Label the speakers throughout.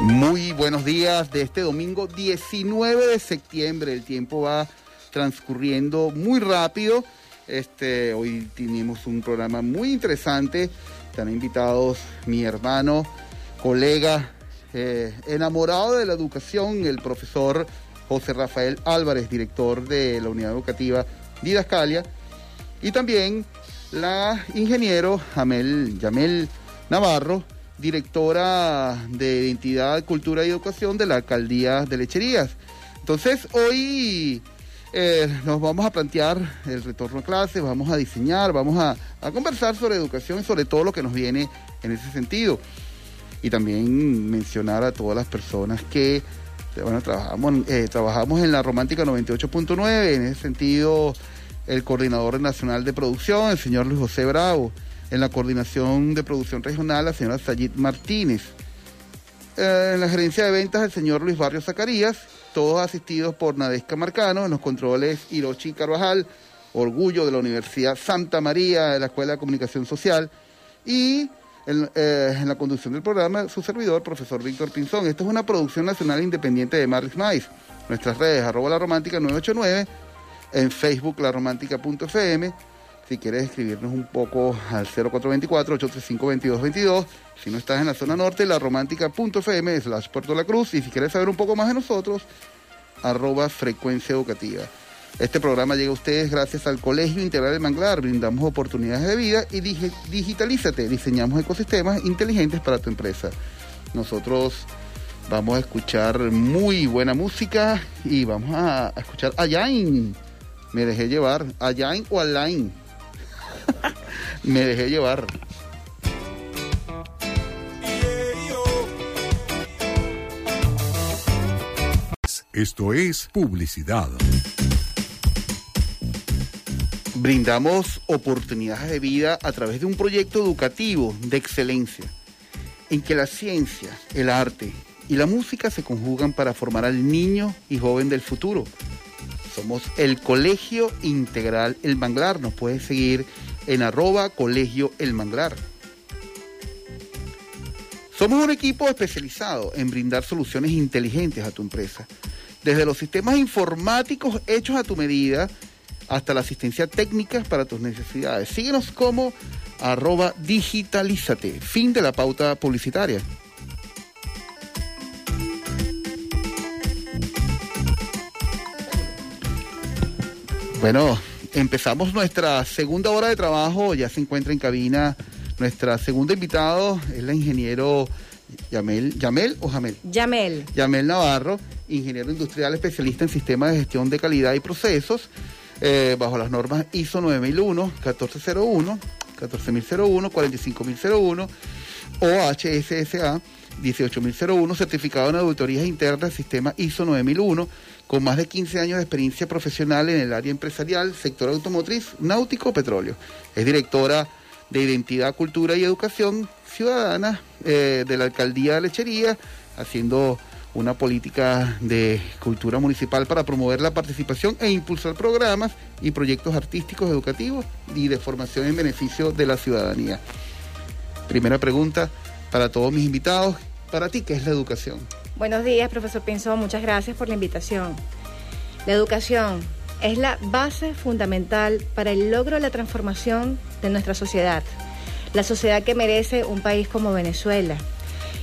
Speaker 1: Muy buenos días de este domingo 19 de septiembre. El tiempo va transcurriendo muy rápido. Este, hoy tenemos un programa muy interesante. Están invitados mi hermano, colega, eh, enamorado de la educación, el profesor José Rafael Álvarez, director de la unidad educativa Didascalia, y también la ingeniero Jamel, Yamel Navarro, directora de Identidad, Cultura y Educación de la Alcaldía de Lecherías. Entonces, hoy eh, nos vamos a plantear el retorno a clases, vamos a diseñar, vamos a, conversar sobre educación y sobre todo lo que nos viene en ese sentido. Y también mencionar a todas las personas que, trabajamos, eh, trabajamos en la Romántica 98.9, en ese sentido, el coordinador nacional de producción, el señor Luis José Bravo en la coordinación de producción regional, la señora Sayid Martínez. Eh, en la gerencia de ventas, el señor Luis Barrio Zacarías, todos asistidos por Nadesca Marcano, en los controles Hirochi Carvajal, orgullo de la Universidad Santa María de la Escuela de Comunicación Social, y en, eh, la conducción del programa, su servidor, profesor Víctor Pinzón. Esta es una producción nacional independiente de Marix Mais. Nuestras redes, arroba la romántica 989, en Facebook, la romántica.fm si quieres escribirnos un poco al 0424-835-2222. Si no estás en la zona norte, la romántica.fm slash Puerto La Cruz. Y si quieres saber un poco más de nosotros, arroba frecuencia educativa. Este programa llega a ustedes gracias al Colegio Integral de Manglar. Brindamos oportunidades de vida y digi digitalízate. Diseñamos ecosistemas inteligentes para tu empresa. Nosotros vamos a escuchar muy buena música y vamos a, escuchar a. Me dejé llevar. A o a. Me dejé llevar.
Speaker 2: Esto es publicidad.
Speaker 1: Brindamos oportunidades de vida a través de un proyecto educativo de excelencia, en que la ciencia, el arte y la música se conjugan para formar al niño y joven del futuro. Somos el Colegio Integral El Manglar. Nos puedes seguir en arroba colegio El Manglar. Somos un equipo especializado en brindar soluciones inteligentes a tu empresa. Desde los sistemas informáticos hechos a tu medida hasta la asistencia técnica para tus necesidades. Síguenos como arroba digitalízate. Fin de la pauta publicitaria. Bueno, empezamos nuestra segunda hora de trabajo. Ya se encuentra en cabina nuestra segunda invitado, es la ingeniero Yamel, ¿Yamel o Jamel?
Speaker 3: Yamel.
Speaker 1: Yamel Navarro, ingeniero industrial especialista en sistemas de gestión de calidad y procesos, eh, bajo las normas ISO 9001, 1401, 14001, 45001 o HSSA 18001, certificado en auditorías internas, sistema ISO 9001 con más de 15 años de experiencia profesional en el área empresarial, sector automotriz, náutico, petróleo. Es directora de Identidad, Cultura y Educación Ciudadana eh, de la Alcaldía de Lechería, haciendo una política de cultura municipal para promover la participación e impulsar programas y proyectos artísticos, educativos y de formación en beneficio de la ciudadanía. Primera pregunta para todos mis invitados. Para ti, ¿qué es la educación?
Speaker 3: Buenos días, profesor Pinzón. Muchas gracias por la invitación. La educación es la base fundamental para el logro de la transformación de nuestra sociedad. La sociedad que merece un país como Venezuela.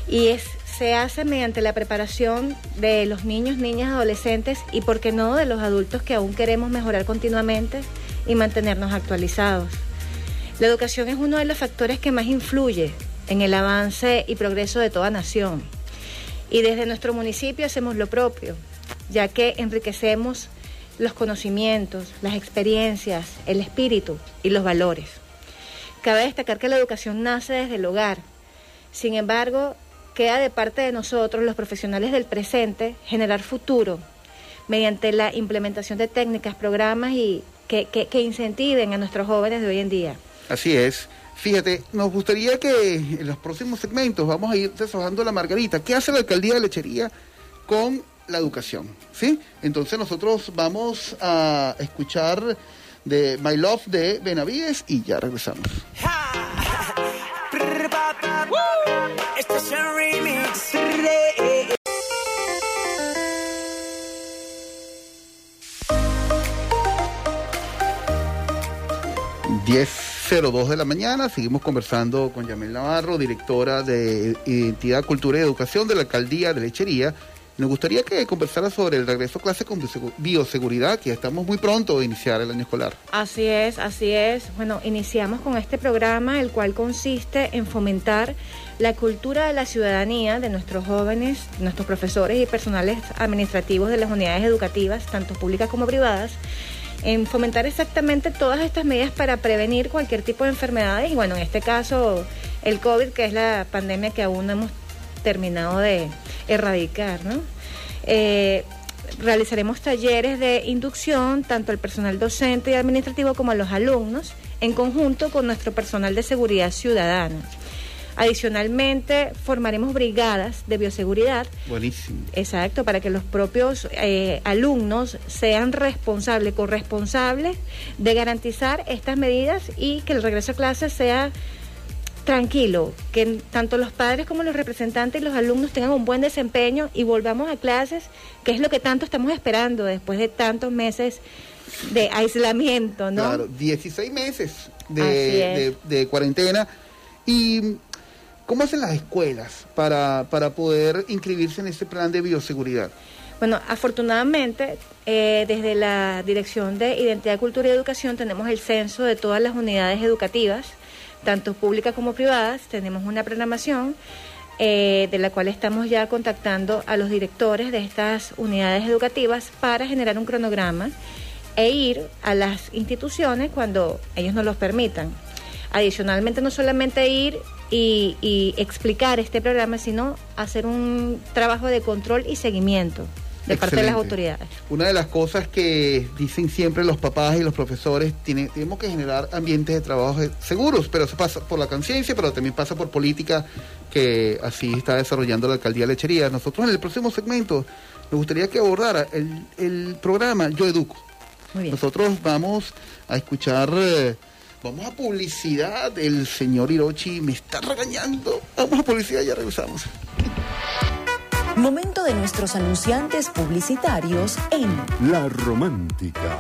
Speaker 3: Y es, se hace mediante la preparación de los niños, niñas, adolescentes y, por qué no, de los adultos que aún queremos mejorar continuamente y mantenernos actualizados. La educación es uno de los factores que más influye en el avance y progreso de toda nación. Y desde nuestro municipio hacemos lo propio, ya que enriquecemos los conocimientos, las experiencias, el espíritu y los valores. Cabe destacar que la educación nace desde el hogar. Sin embargo, queda de parte de nosotros, los profesionales del presente, generar futuro mediante la implementación de técnicas, programas y que, que, incentiven a nuestros jóvenes de hoy en día.
Speaker 1: Así es. Fíjate, nos gustaría que en los próximos segmentos vamos a ir deshojando la margarita. ¿Qué hace la alcaldía de Lechería con la educación? ¿Sí? Entonces nosotros vamos a escuchar de My Love de Benavides y ya regresamos.
Speaker 4: Diez
Speaker 1: 02 de la mañana. Seguimos conversando con Yamel Navarro, directora de Identidad, Cultura y Educación de la Alcaldía de Lechería. Nos gustaría que conversara sobre el regreso a clase con bioseguridad, que estamos muy pronto de iniciar el año escolar.
Speaker 3: Así es, así es. Bueno, iniciamos con este programa, el cual consiste en fomentar la cultura de la ciudadanía de nuestros jóvenes, nuestros profesores y personales administrativos de las unidades educativas, tanto públicas como privadas en fomentar exactamente todas estas medidas para prevenir cualquier tipo de enfermedades y bueno, en este caso el COVID, que es la pandemia que aún no hemos terminado de erradicar, ¿no? Eh, realizaremos talleres de inducción tanto al personal docente y administrativo como a los alumnos en conjunto con nuestro personal de seguridad ciudadana. Adicionalmente, formaremos brigadas de bioseguridad.
Speaker 1: Buenísimo.
Speaker 3: Exacto, para que los propios eh, alumnos sean responsables, corresponsables de garantizar estas medidas y que el regreso a clases sea tranquilo, que tanto los padres como los representantes y los alumnos tengan un buen desempeño y volvamos a clases, que es lo que tanto estamos esperando después de tantos meses de aislamiento, ¿no?
Speaker 1: Claro, 16 meses de, de cuarentena. Y ¿Cómo hacen las escuelas para, para poder inscribirse en este plan de bioseguridad?
Speaker 3: Bueno, afortunadamente, eh, desde la Dirección de Identidad, Cultura y Educación tenemos el censo de todas las unidades educativas, tanto públicas como privadas. Tenemos una programación eh, de la cual estamos ya contactando a los directores de estas unidades educativas para generar un cronograma e ir a las instituciones cuando ellos nos los permitan. Adicionalmente, no solamente ir y, explicar este programa, sino hacer un trabajo de control y seguimiento de parte de las autoridades.
Speaker 1: Una de las cosas que dicen siempre los papás y los profesores, tiene, tenemos que generar ambientes de trabajo seguros, pero eso pasa por la conciencia, pero también pasa por política que así está desarrollando la alcaldía Lechería. Nosotros en el próximo segmento nos gustaría que abordara el, el programa Yo Educo. Muy bien. Nosotros vamos a escuchar... Eh, Vamos a publicidad. El señor Hirochi me está regañando. Vamos a publicidad, ya regresamos.
Speaker 4: Momento de nuestros anunciantes publicitarios en
Speaker 2: La Romántica.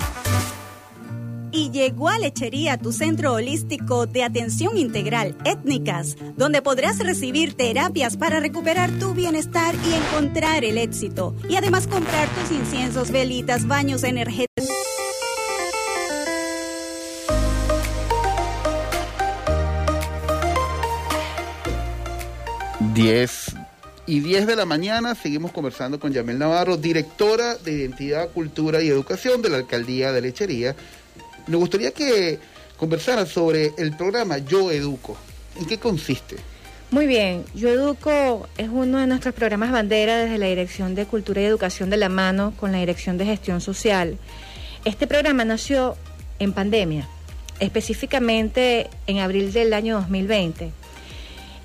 Speaker 5: Y llegó a Lechería, tu centro holístico de atención integral étnicas, donde podrás recibir terapias para recuperar tu bienestar y encontrar el éxito. Y además comprar tus inciensos, velitas, baños energéticos
Speaker 1: 10 y 10 de la mañana seguimos conversando con Yamel Navarro, directora de Identidad, Cultura y Educación de la Alcaldía de Lechería. Nos gustaría que conversara sobre el programa Yo Educo. ¿En qué consiste?
Speaker 3: Muy bien, Yo Educo es uno de nuestros programas bandera desde la Dirección de Cultura y Educación de la mano con la Dirección de Gestión Social. Este programa nació en pandemia, específicamente en abril del año 2020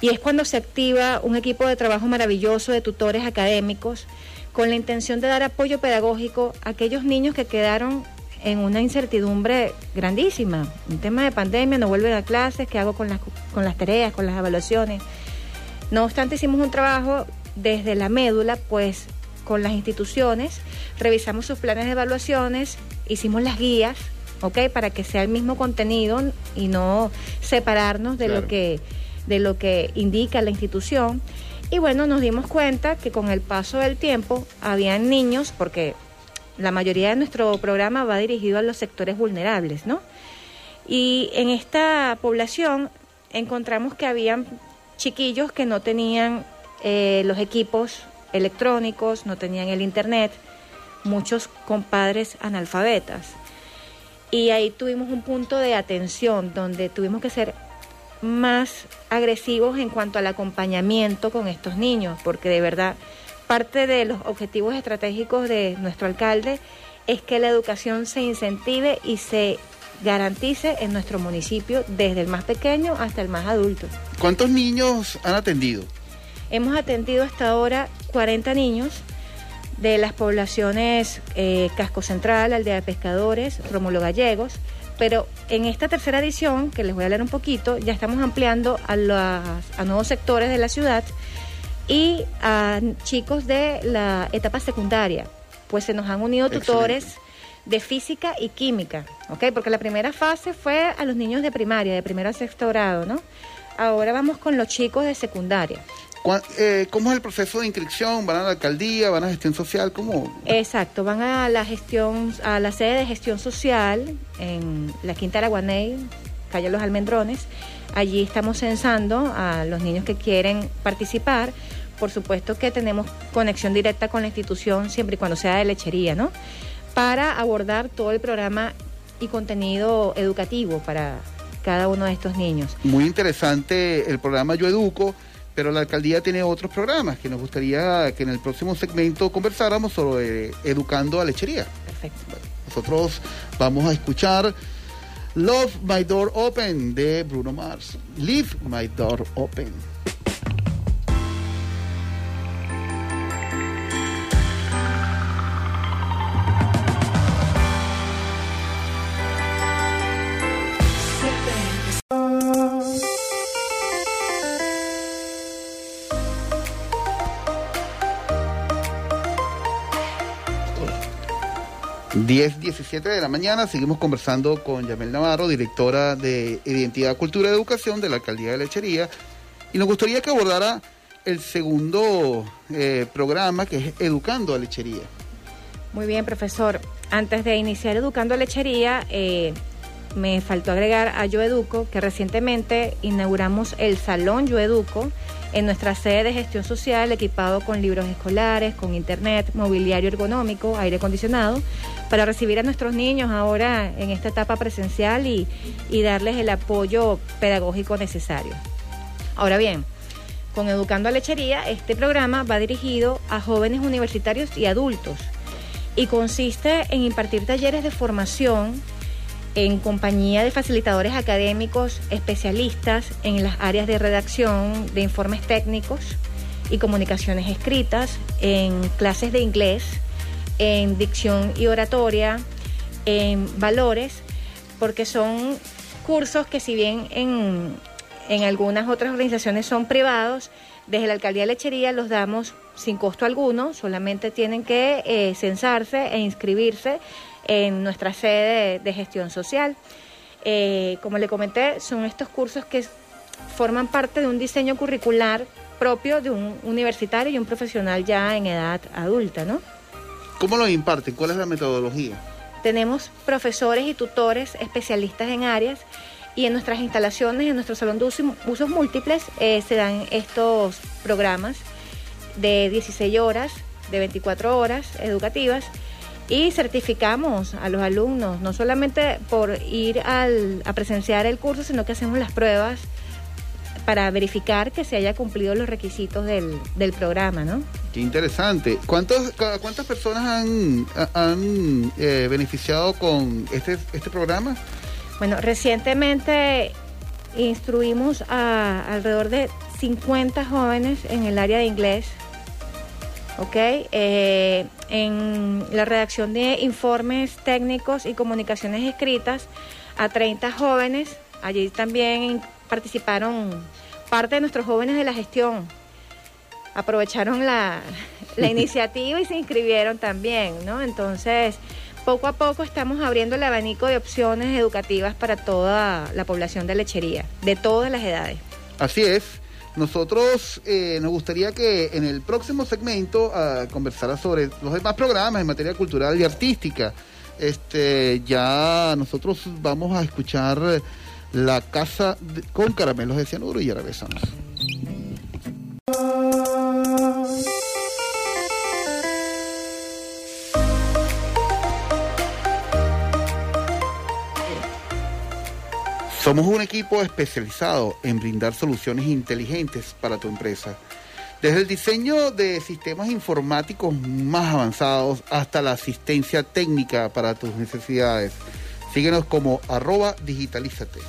Speaker 3: y es cuando se activa un equipo de trabajo maravilloso de tutores académicos con la intención de dar apoyo pedagógico a aquellos niños que quedaron en una incertidumbre grandísima. Un tema de pandemia, no vuelven a clases, ¿qué hago con las, con las tareas, con las evaluaciones? No obstante, hicimos un trabajo desde la médula, pues con las instituciones, revisamos sus planes de evaluaciones, hicimos las guías, ¿ok? Para que sea el mismo contenido y no separarnos de lo que de lo que indica la institución. Y bueno, nos dimos cuenta que con el paso del tiempo había niños, porque la mayoría de nuestro programa va dirigido a los sectores vulnerables, ¿no? Y en esta población encontramos que habían chiquillos que no tenían eh, los equipos electrónicos, no tenían el internet, muchos compadres analfabetas. Y ahí tuvimos un punto de atención donde tuvimos que ser más agresivos en cuanto al acompañamiento con estos niños, porque de verdad parte de los objetivos estratégicos de nuestro alcalde es que la educación se incentive y se garantice en nuestro municipio desde el más pequeño hasta el más adulto.
Speaker 1: ¿Cuántos niños han atendido?
Speaker 3: Hemos atendido hasta ahora 40 niños de las poblaciones eh, Casco Central, Aldea de Pescadores, Rómulo Gallegos, pero en esta tercera edición, que les voy a leer un poquito, ya estamos ampliando a, a nuevos sectores de la ciudad y a chicos de la etapa secundaria, pues se nos han unido tutores de física y química, ¿ok? Porque la primera fase fue a los niños de primaria, de primero a sexto grado, ¿no? Ahora vamos con los chicos de secundaria.
Speaker 1: ¿Cuál- eh, ¿Cómo es el proceso de inscripción? ¿Van a la alcaldía? ¿Van a gestión social? ¿Cómo?
Speaker 3: Exacto, van a la gestión, a la sede de gestión social en la Quinta Araguaney, calle Los Almendrones. Allí estamos censando a los niños que quieren participar. Por supuesto que tenemos conexión directa con la institución siempre y cuando sea de lechería, ¿no? Para abordar todo el programa y contenido educativo para cada uno de estos niños.
Speaker 1: Muy interesante el programa Yo Educo, pero la alcaldía tiene otros programas que nos gustaría que en el próximo segmento conversáramos sobre educando a lechería.
Speaker 3: Perfecto.
Speaker 1: Nosotros vamos a escuchar Love My Door Open de Bruno Mars. Leave My Door Open. Diez, 17 de la mañana, seguimos conversando con Yamel Navarro, directora de Identidad, Cultura y Educación de la Alcaldía de Lechería, y nos gustaría que abordara el segundo eh, programa que es Educando a Lechería.
Speaker 3: Muy bien, profesor. Antes de iniciar Educando a Lechería, eh, me faltó agregar a Yo Educo que recientemente inauguramos el Salón Yo Educo en nuestra sede de gestión social equipado con libros escolares, con internet, mobiliario ergonómico, aire acondicionado, para recibir a nuestros niños ahora en esta etapa presencial y, y darles el apoyo pedagógico necesario. Ahora bien, con Educando a Lechería, este programa va dirigido a jóvenes universitarios y adultos y consiste en impartir talleres de formación en compañía de facilitadores académicos especialistas en las áreas de redacción de informes técnicos y comunicaciones escritas, en clases de inglés, en dicción y oratoria, en valores, porque son cursos que si bien en, en algunas otras organizaciones son privados, desde la Alcaldía de Lechería los damos sin costo alguno, solamente tienen que eh, censarse e inscribirse en nuestra sede de, de gestión social. Eh, como le comenté, son estos cursos que forman parte de un diseño curricular propio de un universitario y un profesional ya en edad adulta, ¿no?
Speaker 1: ¿Cómo lo imparten? ¿Cuál es la metodología?
Speaker 3: Tenemos profesores y tutores especialistas en áreas y en nuestras instalaciones, en nuestro salón de uso- usos múltiples, eh, se dan estos programas de 16 horas, de 24 horas educativas y certificamos a los alumnos, no solamente por ir al- a presenciar el curso, sino que hacemos las pruebas para verificar que se haya cumplido los requisitos del, del programa, ¿no?
Speaker 1: Qué interesante. ¿Cuántos, ¿Cuántas personas han, han eh, beneficiado con este, este programa?
Speaker 3: Bueno, recientemente instruimos a alrededor de 50 jóvenes en el área de inglés, ¿ok? Eh, en la redacción de informes técnicos y comunicaciones escritas a 30 jóvenes. Allí también participaron parte de nuestros jóvenes de la gestión. Aprovecharon la, la iniciativa y se inscribieron también, ¿no? Entonces, poco a poco estamos abriendo el abanico de opciones educativas para toda la población de lechería, de todas las edades.
Speaker 1: Así es. Nosotros eh, nos gustaría que en el próximo segmento ah, conversara sobre los demás programas en materia cultural y artística. Este, ya nosotros vamos a escuchar La Casa de- con Caramelos de Cianuro y ya regresamos. Somos un equipo especializado en brindar soluciones inteligentes para tu empresa. Desde el diseño de sistemas informáticos más avanzados hasta la asistencia técnica para tus necesidades. Síguenos como arroba digitalízate.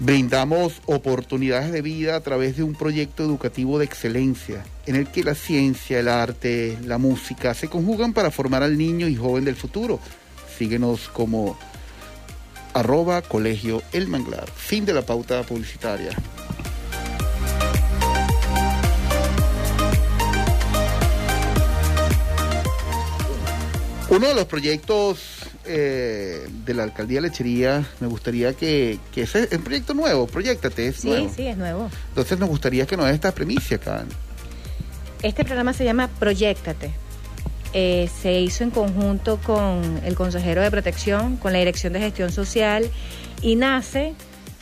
Speaker 1: Brindamos oportunidades de vida a través de un proyecto educativo de excelencia, en el que la ciencia, el arte, la música se conjugan para formar al niño y joven del futuro. Síguenos como arroba colegio El Manglar. Fin de la pauta publicitaria. uno de los proyectos eh, de la alcaldía Lechería, me gustaría que, que ese es un proyecto nuevo, proyectate, es
Speaker 3: Sí,
Speaker 1: nuevo.
Speaker 3: sí, es nuevo.
Speaker 1: Entonces nos gustaría que nos dé esta premisa acá.
Speaker 3: Este programa se llama Proyectate. Eh, se hizo en conjunto con el consejero de protección, con la Dirección de Gestión Social y nace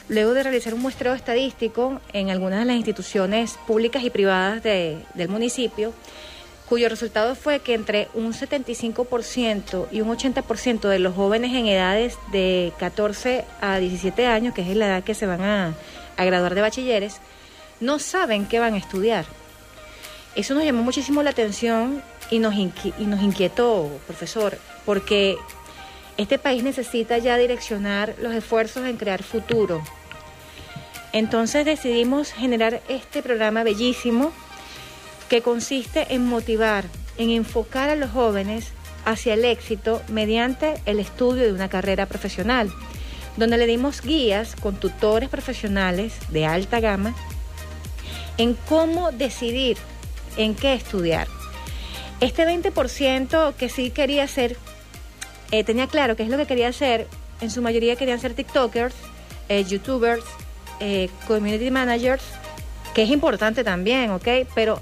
Speaker 3: luego de realizar un muestreo estadístico en algunas de las instituciones públicas y privadas de- del municipio, cuyo resultado fue que entre un 75% y un 80% de los jóvenes en edades de 14 a 17 años, que es la edad que se van a, a graduar de bachilleres, no saben qué van a estudiar. Eso nos llamó muchísimo la atención y nos, y nos inquietó, profesor, porque este país necesita ya direccionar los esfuerzos en crear futuro. Entonces decidimos generar este programa bellísimo que consiste en motivar, en enfocar a los jóvenes hacia el éxito mediante el estudio de una carrera profesional, donde le dimos guías con tutores profesionales de alta gama en cómo decidir en qué estudiar. Este 20% que sí quería hacer, eh, tenía claro qué es lo que quería hacer, en su mayoría querían ser TikTokers, eh, YouTubers, eh, Community Managers, que es importante también, ¿ok? Pero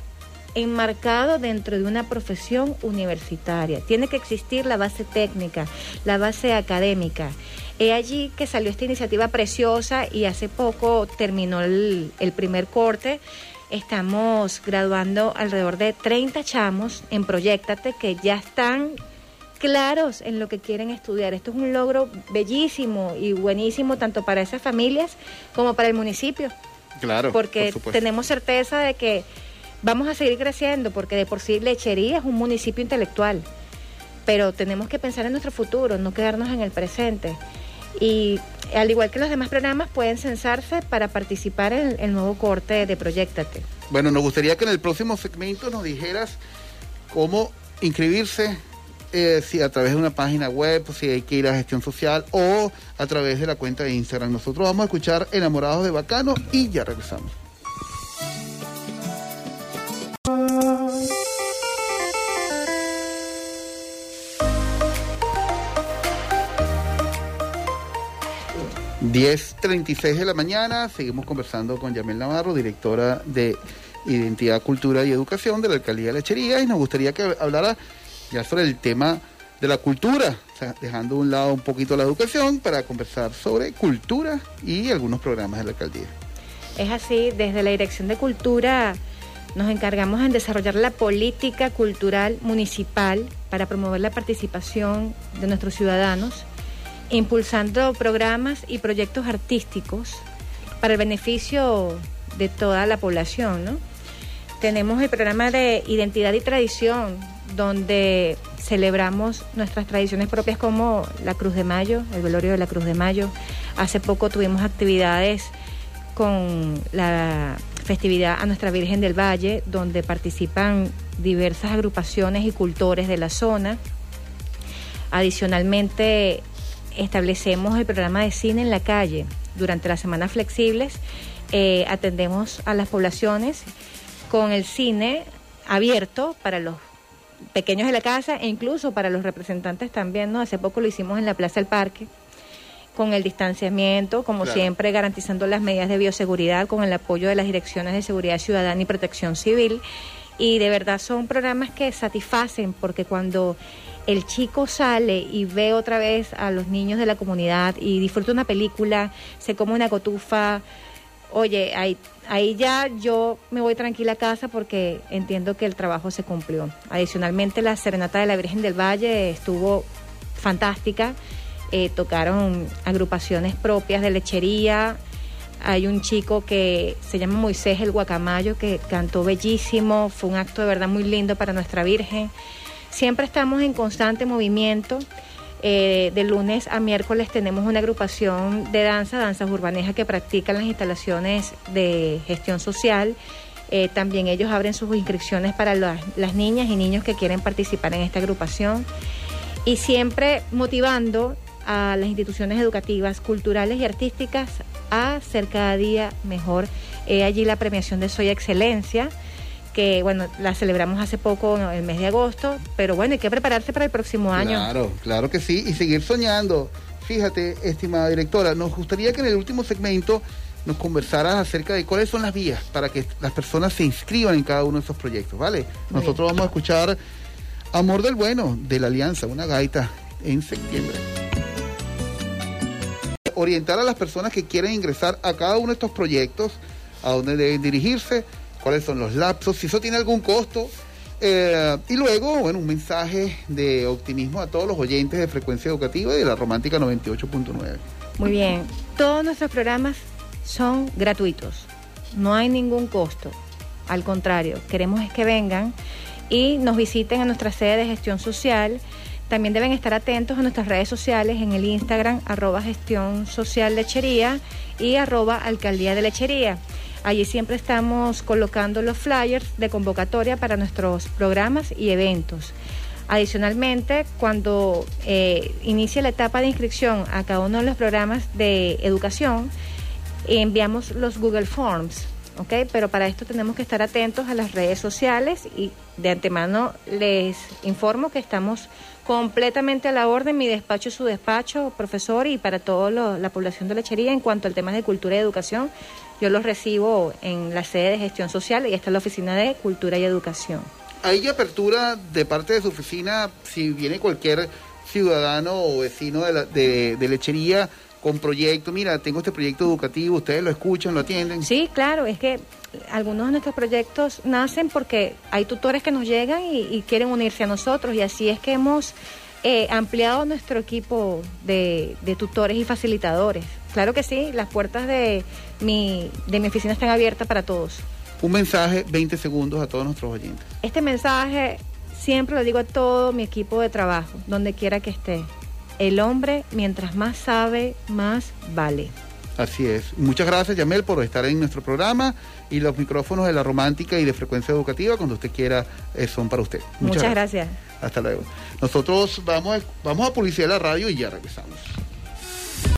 Speaker 3: enmarcado dentro de una profesión universitaria. Tiene que existir la base técnica, la base académica. He allí que salió esta iniciativa preciosa y hace poco terminó el, el primer corte. Estamos graduando alrededor de 30 chamos en Proyectate que ya están claros en lo que quieren estudiar. Esto es un logro bellísimo y buenísimo tanto para esas familias como para el municipio
Speaker 1: Claro,
Speaker 3: porque
Speaker 1: por
Speaker 3: tenemos certeza de que vamos a seguir creciendo, porque de por sí Lechería es un municipio intelectual, pero tenemos que pensar en nuestro futuro, no quedarnos en el presente. Y al igual que los demás programas, pueden censarse para participar en el nuevo corte de Proyectate.
Speaker 1: Bueno, nos gustaría que en el próximo segmento nos dijeras cómo inscribirse, eh, si a través de una página web, si hay que ir a gestión social o a través de la cuenta de Instagram. Nosotros vamos a escuchar Enamorados de Bacano y ya regresamos. Diez treinta y seis de la mañana, seguimos conversando con Yamel Navarro, directora de Identidad, Cultura y Educación de la Alcaldía de Lechería, y nos gustaría que hablara ya sobre el tema de la cultura, dejando a un lado un poquito la educación para conversar sobre cultura y algunos programas de la alcaldía.
Speaker 3: Es así, desde la Dirección de Cultura nos encargamos en desarrollar la política cultural municipal para promover la participación de nuestros ciudadanos, impulsando programas y proyectos artísticos para el beneficio de toda la población. ¿no? Tenemos el programa de Identidad y Tradición, donde celebramos nuestras tradiciones propias como la Cruz de Mayo, el velorio de la Cruz de Mayo. Hace poco tuvimos actividades con la festividad a Nuestra Virgen del Valle, donde participan diversas agrupaciones y cultores de la zona. Adicionalmente, establecemos el programa de cine en la calle. Durante las semanas flexibles eh, atendemos a las poblaciones con el cine abierto para los pequeños de la casa e incluso para los representantes también, ¿no? Hace poco lo hicimos en la Plaza del Parque con el distanciamiento, como
Speaker 1: Claro.
Speaker 3: siempre garantizando las medidas de bioseguridad con el apoyo de las direcciones de seguridad ciudadana y protección civil. Y de verdad son programas que satisfacen porque cuando el chico sale y ve otra vez a los niños de la comunidad y disfruta una película, se come una cotufa, oye, ahí, ahí ya yo me voy tranquila a casa porque entiendo que el trabajo se cumplió. Adicionalmente, la Serenata de la Virgen del Valle estuvo fantástica. Eh, tocaron agrupaciones propias de lechería. Hay un chico que se llama Moisés el Guacamayo que cantó bellísimo. Fue un acto de verdad muy lindo para nuestra Virgen. Siempre estamos en constante movimiento. Eh, de lunes a miércoles tenemos una agrupación de danza, danzas urbanejas que practican las instalaciones de gestión social. Eh, también ellos abren sus inscripciones para las, niñas y niños que quieren participar en esta agrupación. Y siempre motivando a las instituciones educativas, culturales y artísticas a ser cada día mejor. Eh, allí la premiación de Soy Excelencia, que bueno, la celebramos hace poco, el mes de agosto, pero bueno, hay que prepararse para el próximo año.
Speaker 1: Claro, claro que sí, y seguir soñando. Fíjate, estimada directora, nos gustaría que en el último segmento nos conversaras acerca de cuáles son las vías para que las personas se inscriban en cada uno de esos proyectos, ¿vale? Nosotros vamos a escuchar Amor del Bueno de la Alianza, una gaita en septiembre. Orientar a las personas que quieren ingresar a cada uno de estos proyectos, a dónde deben dirigirse, cuáles son los lapsos, si eso tiene algún costo. Eh, y luego, bueno, un mensaje de optimismo a todos los oyentes de Frecuencia Educativa y de la Romántica 98.9.
Speaker 3: Muy bien. Todos nuestros programas son gratuitos. No hay ningún costo. Al contrario, queremos es que vengan y nos visiten a nuestra sede de gestión social. También deben estar atentos a nuestras redes sociales en el Instagram arroba gestión social lechería y arroba alcaldía de lechería. Allí siempre estamos colocando los flyers de convocatoria para nuestros programas y eventos. Adicionalmente, cuando eh, inicie la etapa de inscripción a cada uno de los programas de educación, enviamos los Google Forms. Pero para esto tenemos que estar atentos a las redes sociales y de antemano les informo que estamos completamente a la orden, mi despacho es su despacho, profesor, y para toda la población de lechería. En cuanto al tema de cultura y educación, yo los recibo en la sede de gestión social. Y esta es la oficina de cultura y educación.
Speaker 1: ¿Hay apertura de parte de su oficina si viene cualquier ciudadano o vecino de, de, lechería con proyecto? Mira, tengo este proyecto educativo, ustedes lo escuchan, lo atienden.
Speaker 3: Sí, claro, es que algunos de nuestros proyectos nacen porque hay tutores que nos llegan y, quieren unirse a nosotros y así es que hemos eh, ampliado nuestro equipo de, de tutores y facilitadores. Claro que sí, las puertas de mi, de mi oficina están abiertas para todos.
Speaker 1: Un mensaje, 20 segundos a todos nuestros oyentes.
Speaker 3: Este mensaje siempre lo digo a todo mi equipo de trabajo, donde quiera que esté. El hombre, mientras más sabe, más vale.
Speaker 1: Así es. Muchas gracias, Yamel, por estar en nuestro programa y los micrófonos de la romántica y de frecuencia educativa, cuando usted quiera, eh, son para usted.
Speaker 3: Muchas, gracias.
Speaker 1: Hasta luego. Nosotros vamos, vamos a publicidad la radio y ya regresamos.